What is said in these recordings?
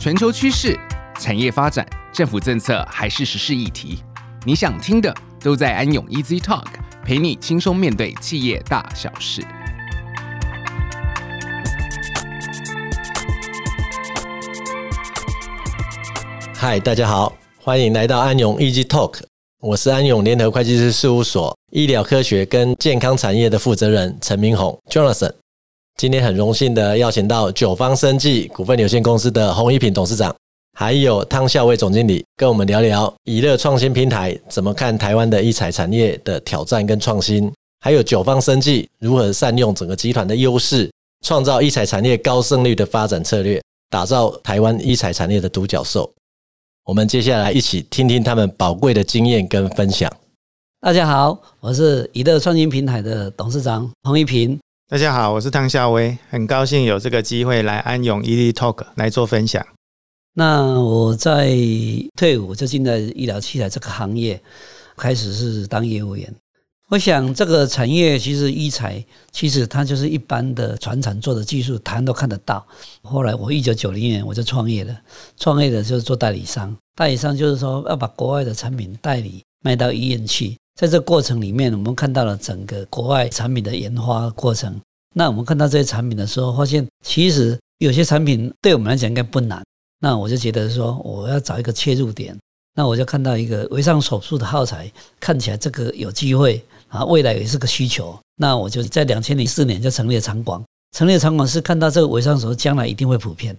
全球趋势、产业发展、政府政策还是时事议题，你想听的都在安永 Easy Talk，陪你轻松面对企业大小事。嗨，大家好，欢迎来到安永 Easy Talk，我是安永联合会计师事务所医疗科学跟健康产业的负责人陈明宏 Jonathan。今天很荣幸的邀请到九方生技股份有限公司的洪一平董事长，还有汤孝伟总经理，跟我们聊聊以乐创新平台怎么看台湾的医材产业的挑战跟创新，还有九方生技如何善用整个集团的优势，创造医材产业高胜率的发展策略，打造台湾医材产业的独角兽。我们接下来一起听听他们宝贵的经验跟分享。大家好，我是以乐创新平台的董事长洪一平。大家好，我是汤夏威，很高兴有这个机会来安永 Easy Talk 来做分享。那我在退伍就进了医疗器材这个行业，开始是当业务员。我想这个产业其实医材，其实它就是一般的传产做的技术，谈都看得到。后来我一九九零年我就创业了，创业的就是做代理商，代理商就是说要把国外的产品代理卖到医院去。在这过程里面，我们看到了整个国外产品的研发过程。那我们看到这些产品的时候，发现其实有些产品对我们来讲应该不难。那我就觉得说，我要找一个切入点。那我就看到一个微创手术的耗材，看起来这个有机会啊，未来也是个需求。那我就在两千零四年就成立了厂广。成立了厂广是看到这个微创手术将来一定会普遍，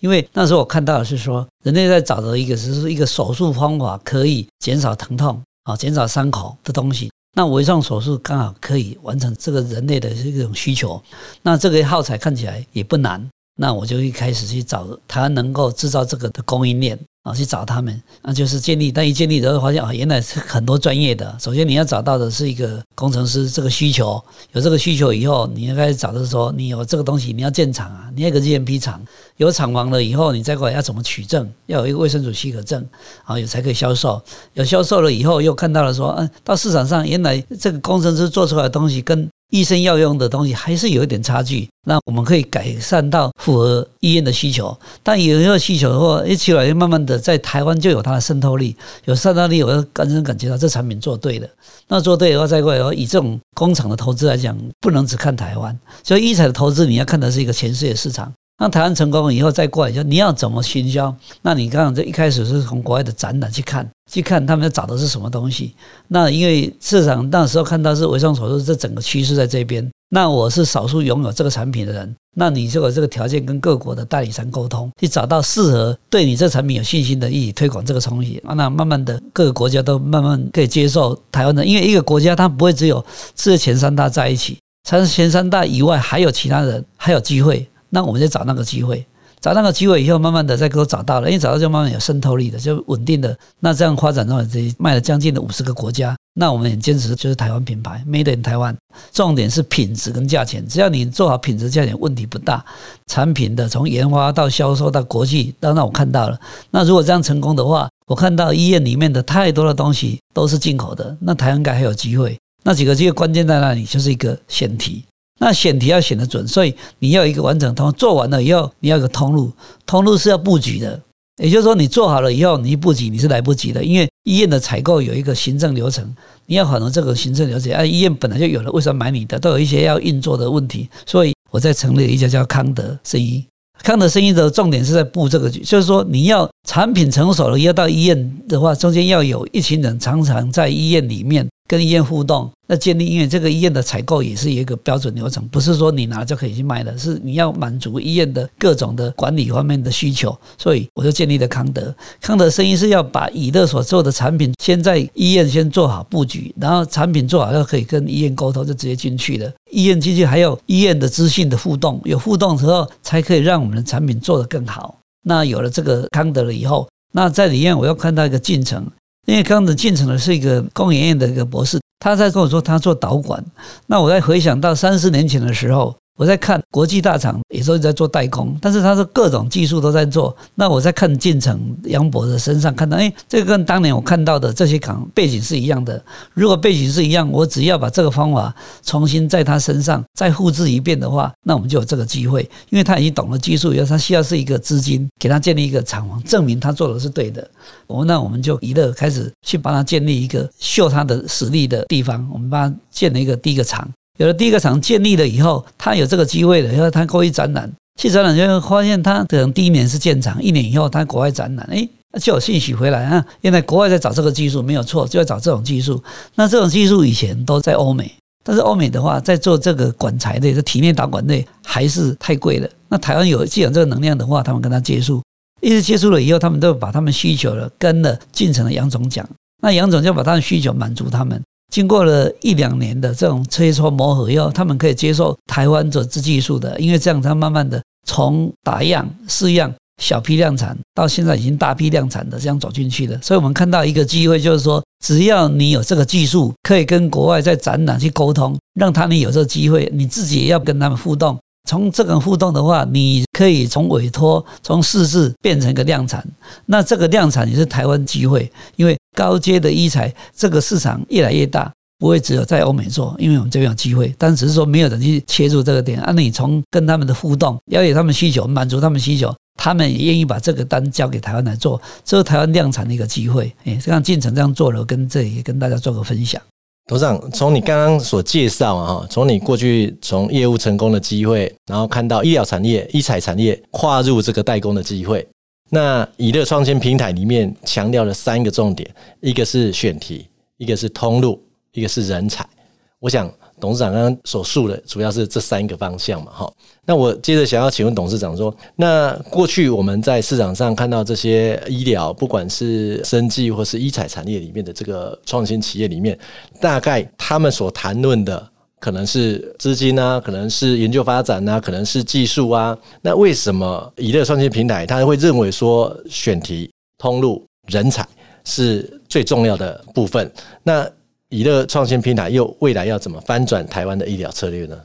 因为那时候我看到的是说，人类在找的一个是一个手术方法可以减少疼痛。啊，减少伤口的东西，那微创手术刚好可以完成这个人类的这种需求。那这个耗材看起来也不难，那我就一开始去找他能够制造这个的供应链。啊，去找他们，那就是建立。但一建立之后，发现啊，原来是很多专业的。首先，你要找到的是一个工程师，这个需求有这个需求以后，你应该找的是说，你有这个东西，你要建厂啊，你要一个 GMP 厂，有厂房了以后，你再过来要怎么取证？要有一个卫生署许可证，啊，有才可以销售。有销售了以后，又看到了说，嗯，到市场上，原来这个工程师做出来的东西跟医生要用的东西还是有一点差距，那我们可以改善到符合医院的需求。但有一个需求的话，一起来慢慢的在台湾就有它的渗透力，有渗透力，我就真正感觉到这产品做对了。那做对的话，再过来的话，以这种工厂的投资来讲，不能只看台湾，所以医材的投资你要看的是一个全世界市场。那台湾成功了以后，再过来就你要怎么行销？那你刚刚这一开始是从国外的展览去看，去看他们要找的是什么东西。那因为市场那时候看到是微创手术，这整个趋势在这边。那我是少数拥有这个产品的人，那你就有这个条件跟各国的代理商沟通，去找到适合对你这产品有信心的，一起推广这个东西。那慢慢的各个国家都慢慢可以接受台湾的，因为一个国家它不会只有这前三大在一起，除前三大以外还有其他人，还有机会。那我们就找那个机会，找那个机会以后，慢慢的再给我找到了，因为找到就慢慢有渗透力的，就稳定的。那这样发展到这卖了将近的五十个国家，那我们很坚持就是台湾品牌，Made in 台湾。重点是品质跟价钱，只要你做好品质价钱，问题不大。产品的从研发到销售到国际，当然我看到了。那如果这样成功的话，我看到医院里面的太多的东西都是进口的，那台湾应该还有机会。那几个机会关键在哪里？就是一个选题。那选题要选得准，所以你要一个完整通，做完了以后你要有个通路，通路是要布局的。也就是说，你做好了以后，你一布局你是来不及的，因为医院的采购有一个行政流程，你要符合这个行政流程。啊，医院本来就有了，为什么买你的？都有一些要运作的问题。所以我在成立一家叫康德生医，康德生医的重点是在布这个局，就是说你要产品成熟了，要到医院的话，中间要有一群人常常在医院里面。跟医院互动，那建立医院这个医院的采购也是一个标准流程，不是说你拿就可以去卖的，是你要满足医院的各种的管理方面的需求。所以我就建立了康德。康德生意是要把以乐所做的产品先在医院先做好布局，然后产品做好要可以跟医院沟通，就直接进去了。医院进去还有医院的资讯的互动，有互动之后才可以让我们的产品做得更好。那有了这个康德了以后，那在里面我又看到一个进程。因为刚子进城的是一个工研院的一个博士，他在跟我说他做导管。那我在回想到三四年前的时候，我在看国际大厂也都在做代工，但是它是各种技术都在做。那我在看进程杨博的身上看到，哎，这个跟当年我看到的这些厂背景是一样的。如果背景是一样，我只要把这个方法重新在他身上再复制一遍的话，那我们就有这个机会。因为他已经懂了技术以后，他需要是一个资金，给他建立一个厂房，证明他做的是对的。我那我们就一乐开始去帮他建立一个秀他的实力的地方，我们帮他建了一个第一个厂。有了第一个厂建立了以后，他有这个机会了，然后他过去展览，去展览就会发现他可能第一年是建厂，一年以后他国外展览，哎，就有信息回来啊，原来国外在找这个技术没有错，就要找这种技术。那这种技术以前都在欧美，但是欧美的话在做这个管材类、这体内导管类还是太贵了。那台湾有既有这个能量的话，他们跟他接触，一直接触了以后，他们都把他们需求了跟了进城的杨总讲，那杨总就把他的需求满足他们。经过了一两年的这种切磋磨合以后，他们可以接受台湾做这技术的，因为这样他慢慢的从打样、试样、小批量产，到现在已经大批量产的这样走进去了。所以我们看到一个机会，就是说，只要你有这个技术，可以跟国外在展览去沟通，让他们有这个机会，你自己也要跟他们互动。从这个互动的话，你可以从委托、从试制变成一个量产。那这个量产也是台湾机会，因为高阶的医材这个市场越来越大，不会只有在欧美做，因为我们这边有机会，但只是说没有人去切入这个点。按、啊、你从跟他们的互动，了解他们需求，满足他们需求，他们也愿意把这个单交给台湾来做，这是台湾量产的一个机会。哎，这样进程这样做了，跟这里跟大家做个分享。董事长，从你刚刚所介绍啊，从你过去从业务成功的机会，然后看到医疗产业、医材产业跨入这个代工的机会，那以乐创新平台里面强调了三个重点，一个是选题，一个是通路，一个是人才。我想。董事长刚刚所述的主要是这三个方向嘛，哈。那我接着想要请问董事长说，那过去我们在市场上看到这些医疗，不管是生技或是医材产业里面的这个创新企业里面，大概他们所谈论的可能是资金啊，可能是研究发展啊，可能是技术啊。那为什么以乐创新平台他会认为说选题、通路、人才是最重要的部分？那宜乐创新平台又未来要怎么翻转台湾的医疗策略呢？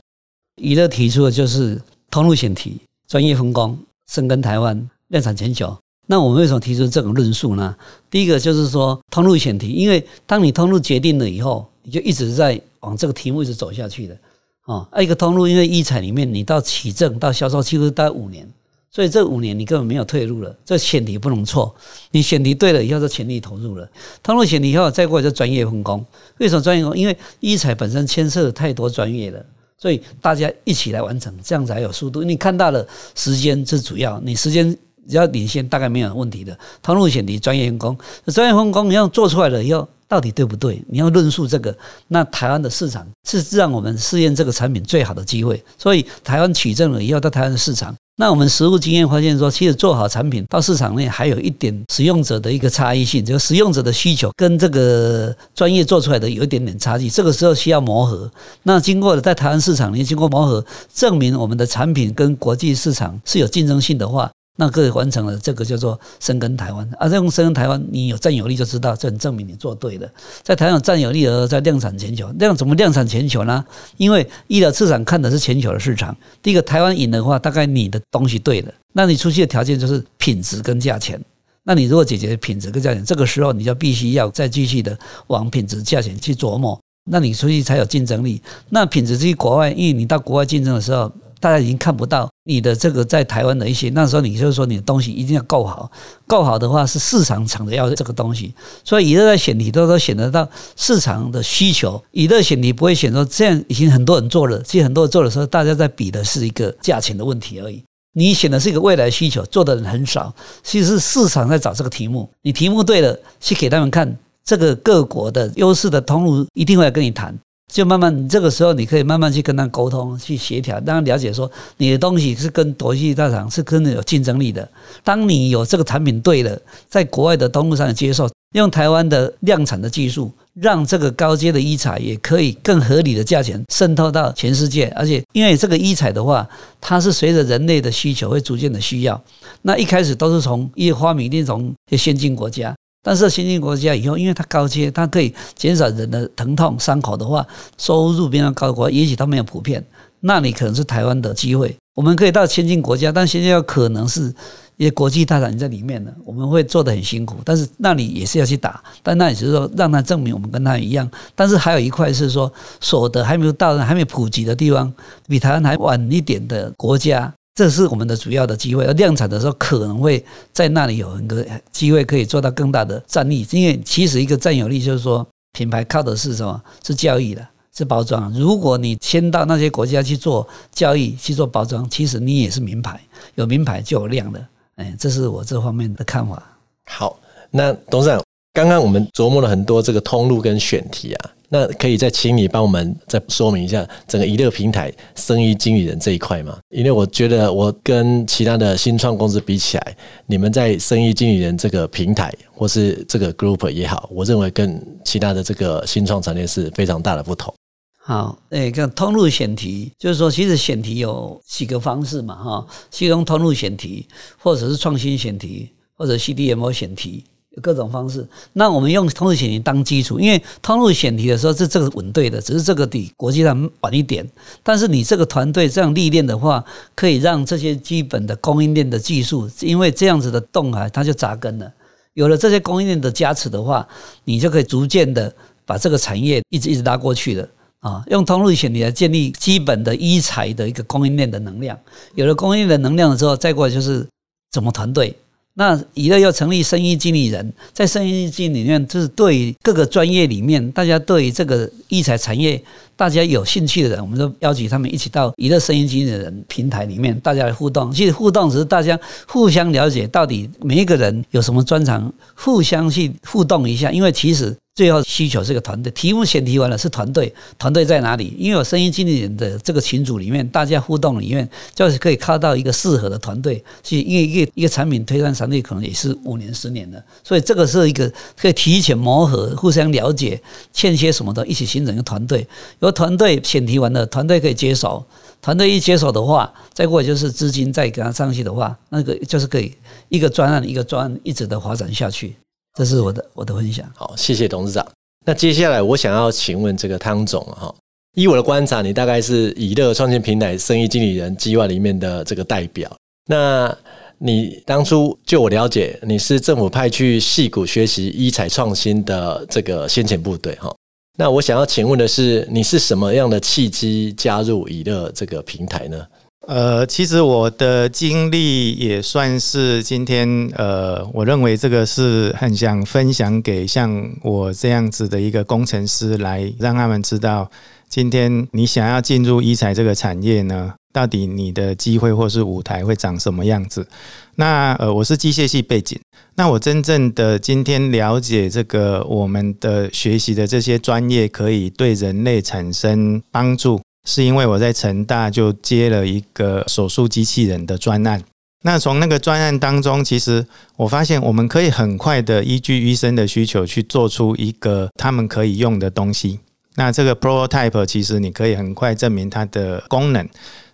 宜乐提出的就是通路选题、专业分工、深耕台湾、量产全球。那我们为什么提出这种论述呢？第一个就是说通路选题，因为当你通路决定了以后，你就一直在往这个题目一直走下去的啊。一个通路，因为医采里面你到起证到销售，几乎大概五年。所以这五年你根本没有退路了，这选题不能错。你选题对了以后，就全力投入了。投入选题以后，再过来就专业分工。为什么专业分工？因为医材本身牵涉太多专业了，所以大家一起来完成，这样才有速度。你看到了时间是主要，你时间只要领先，大概没有问题的。通路选题、专业分工，专业分工你要做出来了以后，到底对不对？你要论述这个。那台湾的市场是让我们试验这个产品最好的机会。所以台湾取证了以后，到台湾的市场。那我们实务经验发现说，其实做好产品到市场内还有一点使用者的一个差异性，就是使用者的需求跟这个专业做出来的有一点点差距，这个时候需要磨合。那经过了在台湾市场里经过磨合，证明我们的产品跟国际市场是有竞争性的话。那个完成了这个叫做深耕台湾啊，这种深耕台湾，你有占有率就知道，这很证明你做对了。在台湾占有率而在量产全球，量怎么量产全球呢？因为医疗市场看的是全球的市场。第一个，台湾赢的话，大概你的东西对了，那你出去的条件就是品质跟价钱。那你如果解决品质跟价钱，这个时候你就必须要再继续的往品质价钱去琢磨，那你出去才有竞争力。那品质去国外，因为你到国外竞争的时候。大家已经看不到你的这个在台湾的一些，那时候你就是说你的东西一定要够好，够好的话是市场抢着要这个东西，所以以乐在选题都都选得到市场的需求，以乐选题不会选说这样已经很多人做了，其实很多人做的时候，大家在比的是一个价钱的问题而已。你选的是一个未来需求，做的人很少，其实是市场在找这个题目，你题目对了，去给他们看这个各国的优势的通路，一定会跟你谈。就慢慢，这个时候你可以慢慢去跟他沟通，去协调，让他了解说你的东西是跟国际大厂是跟有竞争力的。当你有这个产品对了，在国外的通路上接受，用台湾的量产的技术，让这个高阶的医材也可以更合理的价钱渗透到全世界。而且因为这个医材的话，它是随着人类的需求会逐渐的需要。那一开始都是从一些发明，一定从一些先进国家。但是先进国家以后，因为它高阶，它可以减少人的疼痛伤口的话，收入比较高的国，也许它没有普遍。那你可能是台湾的机会。我们可以到先进国家，但现在有可能是一些国际大厂在里面呢，我们会做得很辛苦，但是那里也是要去打，但那也是说让他证明我们跟他一样。但是还有一块是说，所得还没有到、还没普及的地方，比台湾还晚一点的国家，这是我们的主要的机会。而量产的时候，可能会在那里有一个机会可以做到更大的战力，因为其实一个占有率就是说，品牌靠的是什么？是教育的。是包装。如果你先到那些国家去做交易、去做包装，其实你也是名牌，有名牌就有量的。哎，这是我这方面的看法。好，那董事长，刚刚我们琢磨了很多这个通路跟选题啊，那可以再请你帮我们再说明一下整个宜乐平台生意经理人这一块吗？因为我觉得我跟其他的新创公司比起来，你们在生意经理人这个平台或是这个 group 也好，我认为跟其他的这个新创产业是非常大的不同。好，诶，看通路选题，就是说，其实选题有几个方式嘛，哈，其中通路选题，或者是创新选题，或者 CDMO 选题，各种方式。那我们用通路选题当基础，因为通路选题的时候是这个是稳对的，只是这个比国际上晚一点。但是你这个团队这样历练的话，可以让这些基本的供应链的技术，因为这样子的动啊，它就扎根了。有了这些供应链的加持的话，你就可以逐渐的把这个产业一直一直拉过去了。啊，用通路选题来建立基本的医材的一个供应链的能量，有了供应链的能量了之后，再过来就是怎么团队。那娱乐要成立生意经理人，在生意经理里面，就是对各个专业里面，大家对这个医材产业，大家有兴趣的人，我们都邀请他们一起到娱乐生意经理人平台里面，大家来互动。其实互动只是大家互相了解，到底每一个人有什么专长，互相去互动一下。因为其实。最后需求是个团队，题目选题完了是团队，团队在哪里？因为有生意经理人的这个群组里面，大家互动里面就是可以靠到一个适合的团队。去因为一个一个产品推上团队可能也是五年十年的，所以这个是一个可以提前磨合、互相了解，欠缺什么的，一起形成一个团队。有团队选题完了，团队可以接手，团队一接手的话，再过就是资金再给他上去的话，那个就是可以一个专案一个专案一直的发展下去。这是我的我的分享。好，谢谢董事长。那接下来我想要请问这个汤总哈，依我的观察，你大概是以乐创新平台生意经理人计划里面的这个代表。那你当初就我了解，你是政府派去戏谷学习医材创新的这个先遣部队哈。那我想要请问的是，你是什么样的契机加入以乐这个平台呢？呃，其实我的经历也算是今天，呃，我认为这个是很想分享给像我这样子的一个工程师，来让他们知道，今天你想要进入医材这个产业呢，到底你的机会或是舞台会长什么样子？那呃，我是机械系背景，那我真正的今天了解这个我们的学习的这些专业，可以对人类产生帮助。是因为我在成大就接了一个手术机器人的专案，那从那个专案当中，其实我发现我们可以很快的依据医生的需求去做出一个他们可以用的东西。那这个 prototype 其实你可以很快证明它的功能，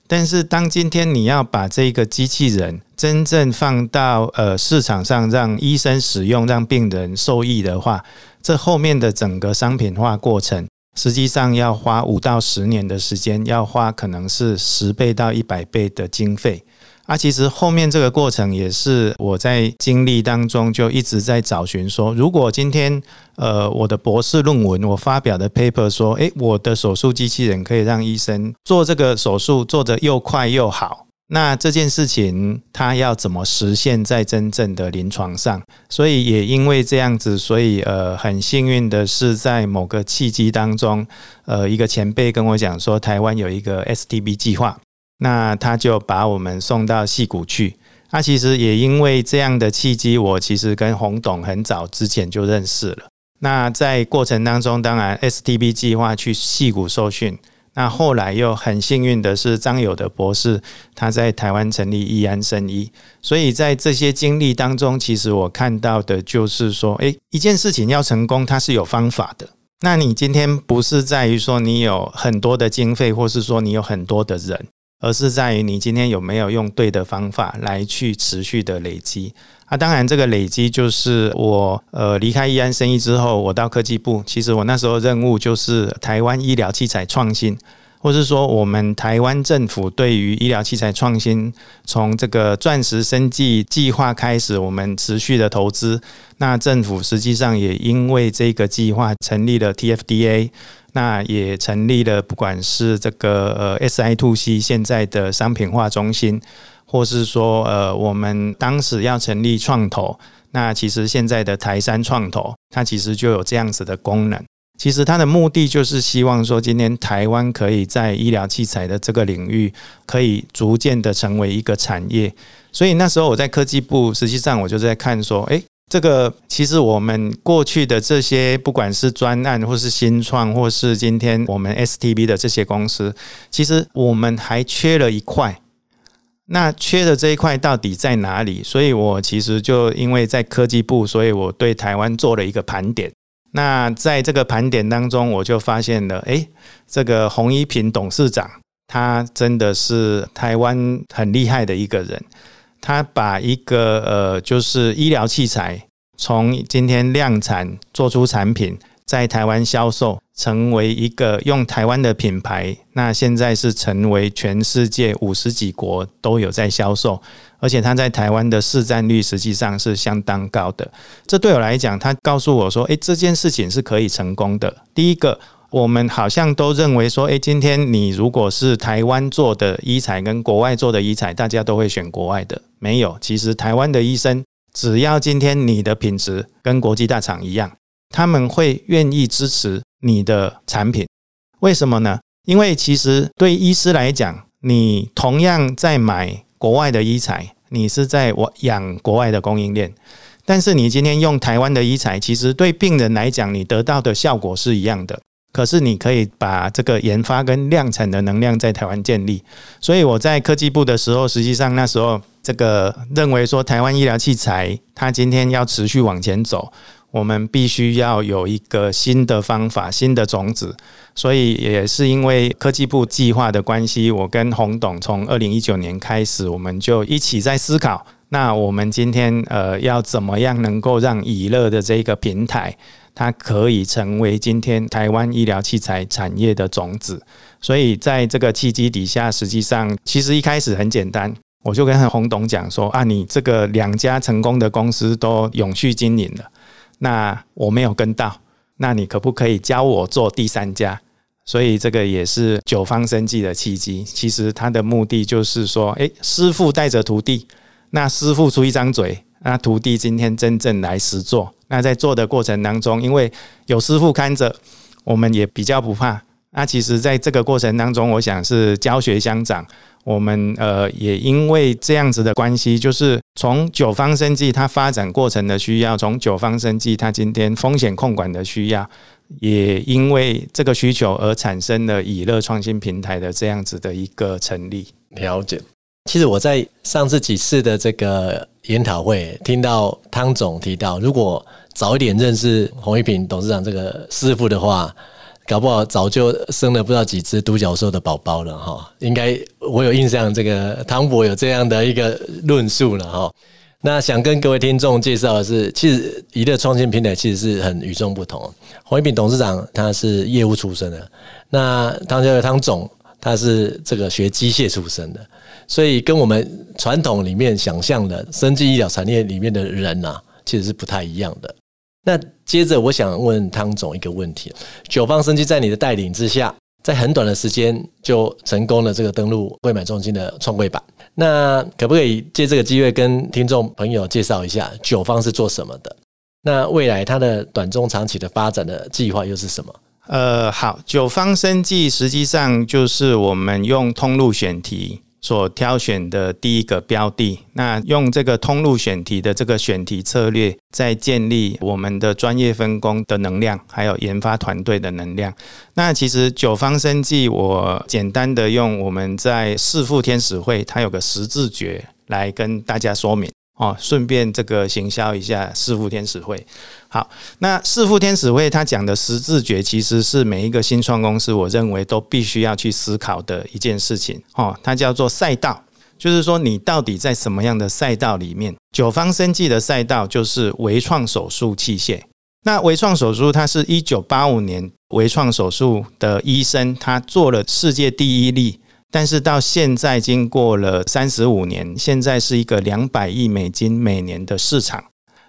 但是当今天你要把这个机器人真正放到呃市场上，让医生使用，让病人受益的话，这后面的整个商品化过程。实际上要花五到十年的时间，要花可能是十倍到一百倍的经费。啊，其实后面这个过程也是我在经历当中就一直在找寻说，如果今天呃我的博士论文我发表的 paper 说，诶，我的手术机器人可以让医生做这个手术做得又快又好。那这件事情，它要怎么实现在真正的临床上？所以也因为这样子，所以呃，很幸运的是，在某个契机当中，呃，一个前辈跟我讲说，台湾有一个 STB 计划，那他就把我们送到矽谷去。那其实也因为这样的契机，我其实跟洪董很早之前就认识了。那在过程当中，当然 STB 计划去矽谷受训。那后来又很幸运的是，张友的博士他在台湾成立易安生医，所以在这些经历当中，其实我看到的就是说，诶，一件事情要成功，它是有方法的。那你今天不是在于说你有很多的经费，或是说你有很多的人，而是在于你今天有没有用对的方法来去持续的累积。啊，当然，这个累积就是我呃离开易安生意之后，我到科技部。其实我那时候任务就是台湾医疗器材创新。或是说我们台湾政府对于医疗器材创新，从这个钻石生技计划开始，我们持续的投资。那政府实际上也因为这个计划成立了 TFDA，那也成立了不管是这个呃 SI2C 现在的商品化中心，或是说呃我们当时要成立创投，那其实现在的台山创投，它其实就有这样子的功能。其实它的目的就是希望说，今天台湾可以在医疗器材的这个领域，可以逐渐的成为一个产业。所以那时候我在科技部，实际上我就在看说，诶，这个其实我们过去的这些，不管是专案，或是新创，或是今天我们 STB 的这些公司，其实我们还缺了一块。那缺的这一块到底在哪里？所以我其实就因为在科技部，所以我对台湾做了一个盘点。那在这个盘点当中，我就发现了，诶，这个洪一平董事长，他真的是台湾很厉害的一个人。他把一个呃，就是医疗器材，从今天量产做出产品，在台湾销售，成为一个用台湾的品牌。那现在是成为全世界五十几国都有在销售。而且他在台湾的市占率实际上是相当高的，这对我来讲，他告诉我说：“诶，这件事情是可以成功的。”第一个，我们好像都认为说：“诶，今天你如果是台湾做的医材跟国外做的医材，大家都会选国外的。”没有，其实台湾的医生，只要今天你的品质跟国际大厂一样，他们会愿意支持你的产品。为什么呢？因为其实对医师来讲，你同样在买。国外的医材，你是在我养国外的供应链，但是你今天用台湾的医材，其实对病人来讲，你得到的效果是一样的。可是你可以把这个研发跟量产的能量在台湾建立。所以我在科技部的时候，实际上那时候这个认为说，台湾医疗器材它今天要持续往前走。我们必须要有一个新的方法、新的种子，所以也是因为科技部计划的关系，我跟洪董从二零一九年开始，我们就一起在思考，那我们今天呃要怎么样能够让以乐的这个平台，它可以成为今天台湾医疗器材产业的种子。所以在这个契机底下，实际上其实一开始很简单，我就跟洪董讲说啊，你这个两家成功的公司都永续经营了。那我没有跟到，那你可不可以教我做第三家？所以这个也是九方生计的契机。其实他的目的就是说，诶，师傅带着徒弟，那师傅出一张嘴，那徒弟今天真正来实做。那在做的过程当中，因为有师傅看着，我们也比较不怕。那其实在这个过程当中，我想是教学相长。我们呃也因为这样子的关系，就是从九方生技它发展过程的需要，从九方生技它今天风险控管的需要，也因为这个需求而产生了以乐创新平台的这样子的一个成立。了解。其实我在上次几次的这个研讨会，听到汤总提到，如果早一点认识洪一平董事长这个师傅的话。搞不好早就生了不知道几只独角兽的宝宝了哈，应该我有印象，这个汤博有这样的一个论述了哈。那想跟各位听众介绍的是，其实娱乐创新平台其实是很与众不同。洪一平董事长他是业务出身的，那汤教授汤总他是这个学机械出身的，所以跟我们传统里面想象的生技医疗产业里面的人呐，其实是不太一样的。那接着，我想问汤总一个问题：九方生技在你的带领之下，在很短的时间就成功了这个登录柜买中心的创柜板。那可不可以借这个机会跟听众朋友介绍一下九方是做什么的？那未来它的短中长期的发展的计划又是什么？呃，好，九方生技实际上就是我们用通路选题。所挑选的第一个标的，那用这个通路选题的这个选题策略，在建立我们的专业分工的能量，还有研发团队的能量。那其实九方生计，我简单的用我们在四富天使会，它有个十字诀来跟大家说明。哦，顺便这个行销一下四富天使会。好，那四富天使会他讲的十字诀，其实是每一个新创公司，我认为都必须要去思考的一件事情。哦，它叫做赛道，就是说你到底在什么样的赛道里面？九方生技的赛道就是微创手术器械。那微创手术，它是一九八五年微创手术的医生，他做了世界第一例，但是到现在经过了三十五年，现在是一个两百亿美金每年的市场。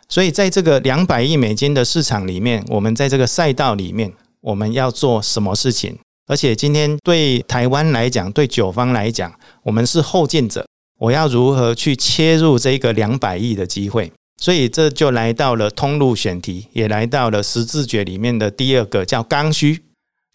所以在这个两百亿美金的市场里面，我们在这个赛道里面，我们要做什么事情？而且今天对台湾来讲，对九方来讲，我们是后进者。我要如何去切入这个两百亿的机会？所以这就来到了通路选题，也来到了十字诀里面的第二个叫刚需。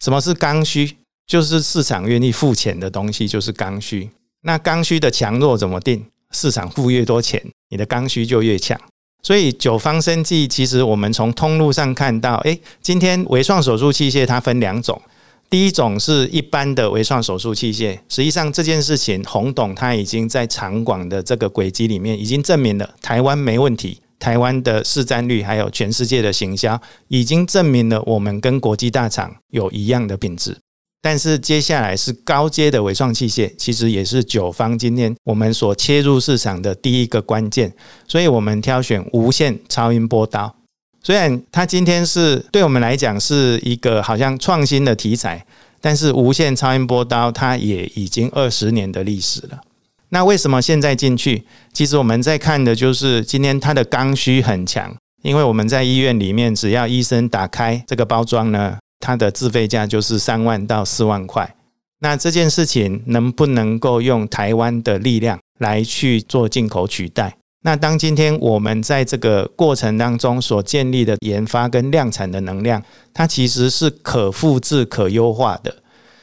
什么是刚需？就是市场愿意付钱的东西，就是刚需。那刚需的强弱怎么定？市场付越多钱，你的刚需就越强。所以九方生技其实我们从通路上看到，诶，今天微创手术器械它分两种。第一种是一般的微创手术器械，实际上这件事情，洪董他已经在长广的这个轨迹里面已经证明了台湾没问题，台湾的市占率还有全世界的行销，已经证明了我们跟国际大厂有一样的品质。但是接下来是高阶的微创器械，其实也是九方今天我们所切入市场的第一个关键，所以我们挑选无线超音波刀。虽然它今天是对我们来讲是一个好像创新的题材，但是无线超音波刀它也已经二十年的历史了。那为什么现在进去？其实我们在看的就是今天它的刚需很强，因为我们在医院里面，只要医生打开这个包装呢，它的自费价就是三万到四万块。那这件事情能不能够用台湾的力量来去做进口取代？那当今天我们在这个过程当中所建立的研发跟量产的能量，它其实是可复制、可优化的。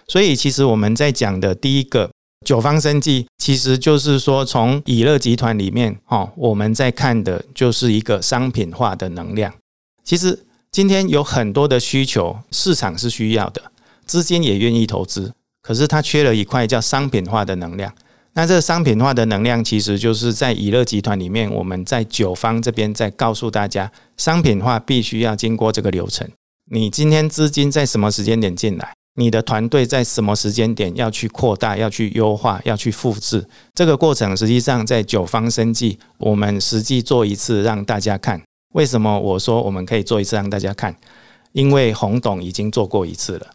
所以，其实我们在讲的第一个九方生技，其实就是说从以乐集团里面，哦，我们在看的就是一个商品化的能量。其实今天有很多的需求，市场是需要的，资金也愿意投资，可是它缺了一块叫商品化的能量。那这商品化的能量，其实就是在以乐集团里面，我们在九方这边在告诉大家，商品化必须要经过这个流程。你今天资金在什么时间点进来？你的团队在什么时间点要去扩大、要去优化、要去复制？这个过程实际上在九方生计，我们实际做一次让大家看。为什么我说我们可以做一次让大家看？因为洪董已经做过一次了。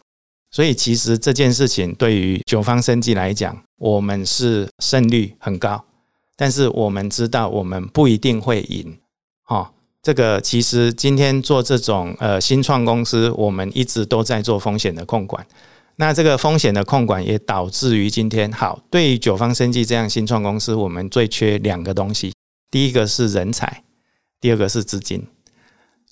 所以，其实这件事情对于九方生技来讲，我们是胜率很高，但是我们知道我们不一定会赢。哈，这个其实今天做这种呃新创公司，我们一直都在做风险的控管。那这个风险的控管也导致于今天，好，对于九方生技这样新创公司，我们最缺两个东西，第一个是人才，第二个是资金。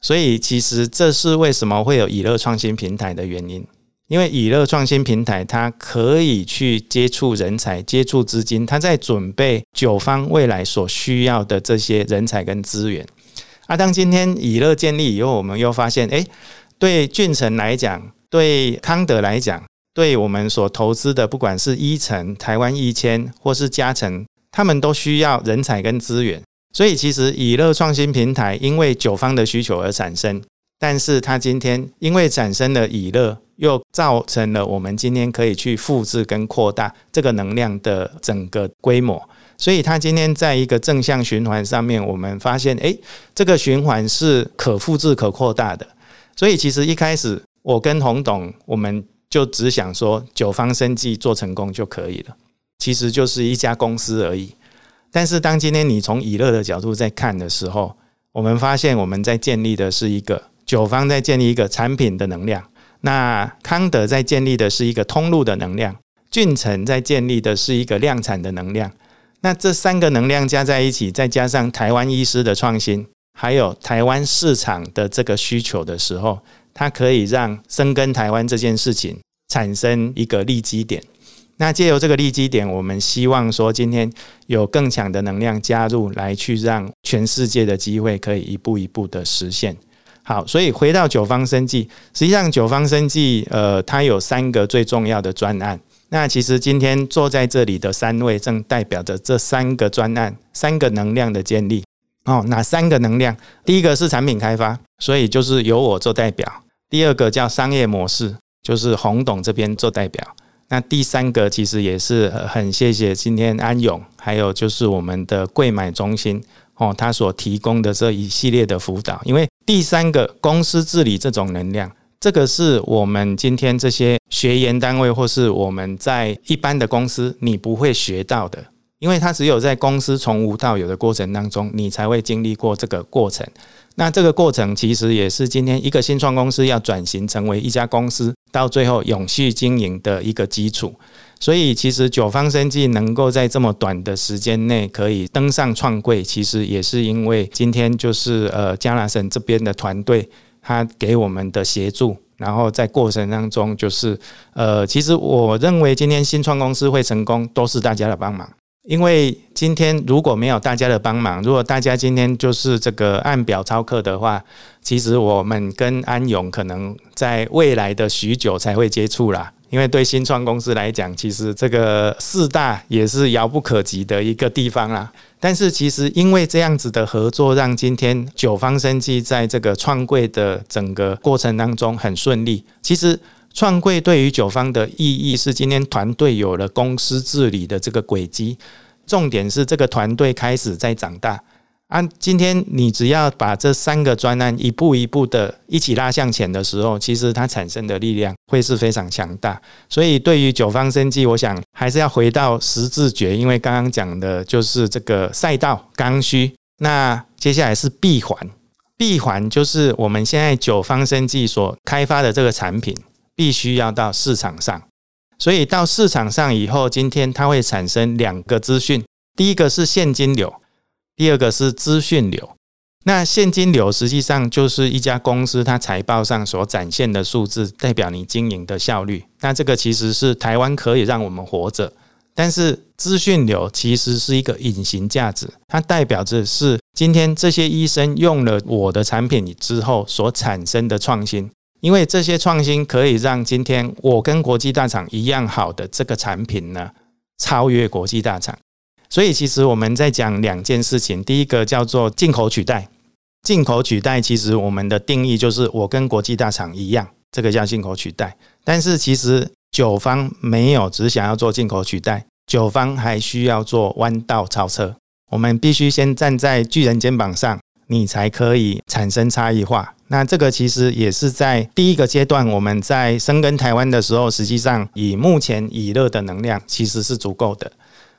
所以，其实这是为什么会有以乐创新平台的原因。因为以乐创新平台，它可以去接触人才、接触资金，它在准备九方未来所需要的这些人才跟资源。啊，当今天以乐建立以后，我们又发现，诶，对俊成来讲，对康德来讲，对我们所投资的，不管是医诚、台湾一千或是嘉诚，他们都需要人才跟资源。所以，其实以乐创新平台因为九方的需求而产生，但是它今天因为产生了以乐。又造成了我们今天可以去复制跟扩大这个能量的整个规模，所以它今天在一个正向循环上面，我们发现，诶，这个循环是可复制、可扩大的。所以其实一开始我跟洪董，我们就只想说九方生计做成功就可以了，其实就是一家公司而已。但是当今天你从以乐的角度在看的时候，我们发现我们在建立的是一个九方在建立一个产品的能量。那康德在建立的是一个通路的能量，俊成在建立的是一个量产的能量。那这三个能量加在一起，再加上台湾医师的创新，还有台湾市场的这个需求的时候，它可以让深耕台湾这件事情产生一个利基点。那借由这个利基点，我们希望说今天有更强的能量加入，来去让全世界的机会可以一步一步的实现。好，所以回到九方生计，实际上九方生计，呃，它有三个最重要的专案。那其实今天坐在这里的三位，正代表着这三个专案、三个能量的建立。哦，哪三个能量？第一个是产品开发，所以就是由我做代表；第二个叫商业模式，就是洪董这边做代表。那第三个其实也是很谢谢今天安永，还有就是我们的柜买中心。哦，他所提供的这一系列的辅导，因为第三个公司治理这种能量，这个是我们今天这些学研单位或是我们在一般的公司你不会学到的，因为它只有在公司从无到有的过程当中，你才会经历过这个过程。那这个过程其实也是今天一个新创公司要转型成为一家公司，到最后永续经营的一个基础。所以，其实九方生技能够在这么短的时间内可以登上创柜，其实也是因为今天就是呃，Jonathan 这边的团队。他给我们的协助，然后在过程当中，就是呃，其实我认为今天新创公司会成功，都是大家的帮忙。因为今天如果没有大家的帮忙，如果大家今天就是这个按表操课的话，其实我们跟安永可能在未来的许久才会接触啦。因为对新创公司来讲，其实这个四大也是遥不可及的一个地方啦。但是其实因为这样子的合作，让今天九方生技在这个创柜的整个过程当中很顺利。其实创柜对于九方的意义是，今天团队有了公司治理的这个轨迹，重点是这个团队开始在长大。啊，今天你只要把这三个专案一步一步的一起拉向前的时候，其实它产生的力量会是非常强大。所以对于九方生技，我想还是要回到十字诀，因为刚刚讲的就是这个赛道刚需。那接下来是闭环，闭环就是我们现在九方生技所开发的这个产品，必须要到市场上。所以到市场上以后，今天它会产生两个资讯，第一个是现金流。第二个是资讯流，那现金流实际上就是一家公司它财报上所展现的数字，代表你经营的效率。那这个其实是台湾可以让我们活着，但是资讯流其实是一个隐形价值，它代表着是今天这些医生用了我的产品之后所产生的创新，因为这些创新可以让今天我跟国际大厂一样好的这个产品呢，超越国际大厂。所以，其实我们在讲两件事情。第一个叫做进口取代，进口取代，其实我们的定义就是我跟国际大厂一样，这个叫进口取代。但是，其实九方没有只想要做进口取代，九方还需要做弯道超车。我们必须先站在巨人肩膀上，你才可以产生差异化。那这个其实也是在第一个阶段，我们在深耕台湾的时候，实际上以目前以热的能量，其实是足够的。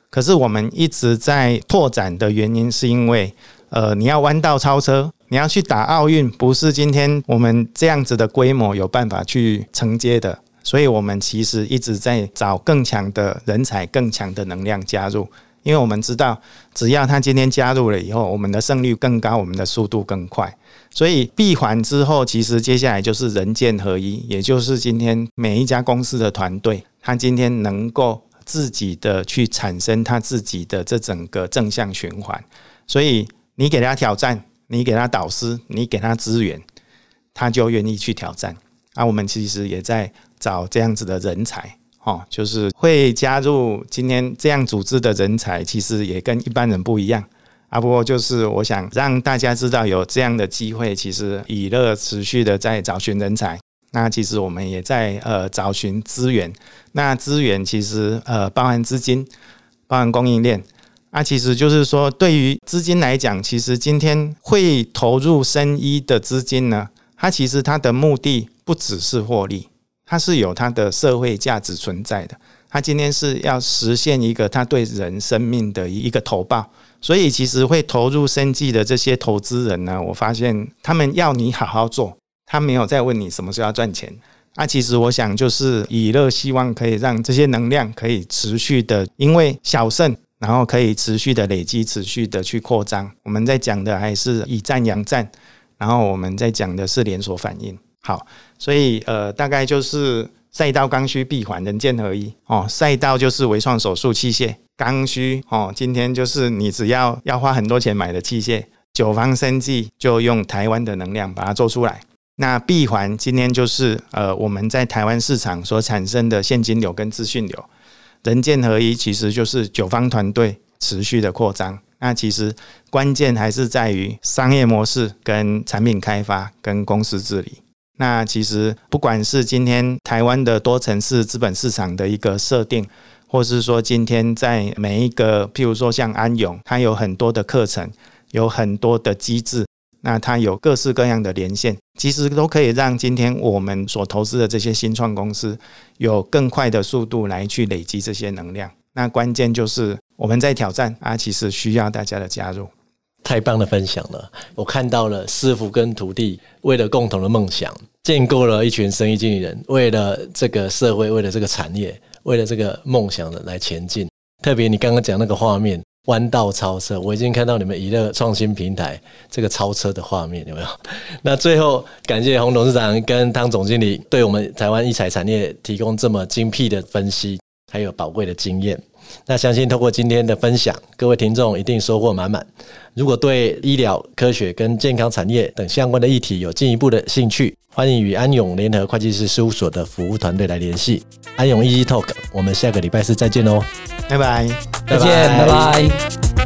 可是我们一直在拓展的原因，是因为，呃，你要弯道超车，你要去打奥运，不是今天我们这样子的规模有办法去承接的。所以，我们其实一直在找更强的人才、更强的能量加入，因为我们知道，只要他今天加入了以后，我们的胜率更高，我们的速度更快。所以闭环之后，其实接下来就是人剑合一，也就是今天每一家公司的团队，他今天能够。自己的去产生他自己的这整个正向循环，所以你给他挑战，你给他导师，你给他资源，他就愿意去挑战。啊，我们其实也在找这样子的人才，哦，就是会加入今天这样组织的人才，其实也跟一般人不一样。啊，不过就是我想让大家知道有这样的机会，其实以乐持续的在找寻人才。那其实我们也在呃找寻资源，那资源其实呃包含资金，包含供应链。那其实就是说，对于资金来讲，其实今天会投入生医的资金呢，它其实它的目的不只是获利，它是有它的社会价值存在的。它今天是要实现一个它对人生命的一个投报，所以其实会投入生计的这些投资人呢，我发现他们要你好好做。他没有再问你什么时候要赚钱，那其实我想就是以乐希望可以让这些能量可以持续的，因为小胜，然后可以持续的累积，持续的去扩张。我们在讲的还是以战养战，然后我们在讲的是连锁反应。好，所以呃，大概就是赛道刚需闭环人剑合一哦。赛道就是微创手术器械，刚需哦，今天就是你只要要花很多钱买的器械，九方生技就用台湾的能量把它做出来。那闭环今天就是呃，我们在台湾市场所产生的现金流跟资讯流，人剑合一，其实就是九方团队持续的扩张。那其实关键还是在于商业模式、跟产品开发、跟公司治理。那其实不管是今天台湾的多层次资本市场的一个设定，或是说今天在每一个，譬如说像安永，它有很多的课程，有很多的机制。那它有各式各样的连线，其实都可以让今天我们所投资的这些新创公司有更快的速度来去累积这些能量。那关键就是我们在挑战啊，其实需要大家的加入。太棒的分享了，我看到了师傅跟徒弟为了共同的梦想，建构了一群生意经理人，为了这个社会，为了这个产业，为了这个梦想的来前进。特别你刚刚讲那个画面，弯道超车，我已经看到你们娱乐创新平台这个超车的画面，有没有？那最后感谢洪董事长跟汤总经理对我们台湾医材产业提供这么精辟的分析，还有宝贵的经验。那相信透过今天的分享，各位听众一定收获满满。如果对医疗科学跟健康产业等相关的议题有进一步的兴趣，欢迎与安永联合会计师事务所的服务团队来联系。安永 Easy Talk，我们下个礼拜四再见哦，拜拜，再见，拜拜。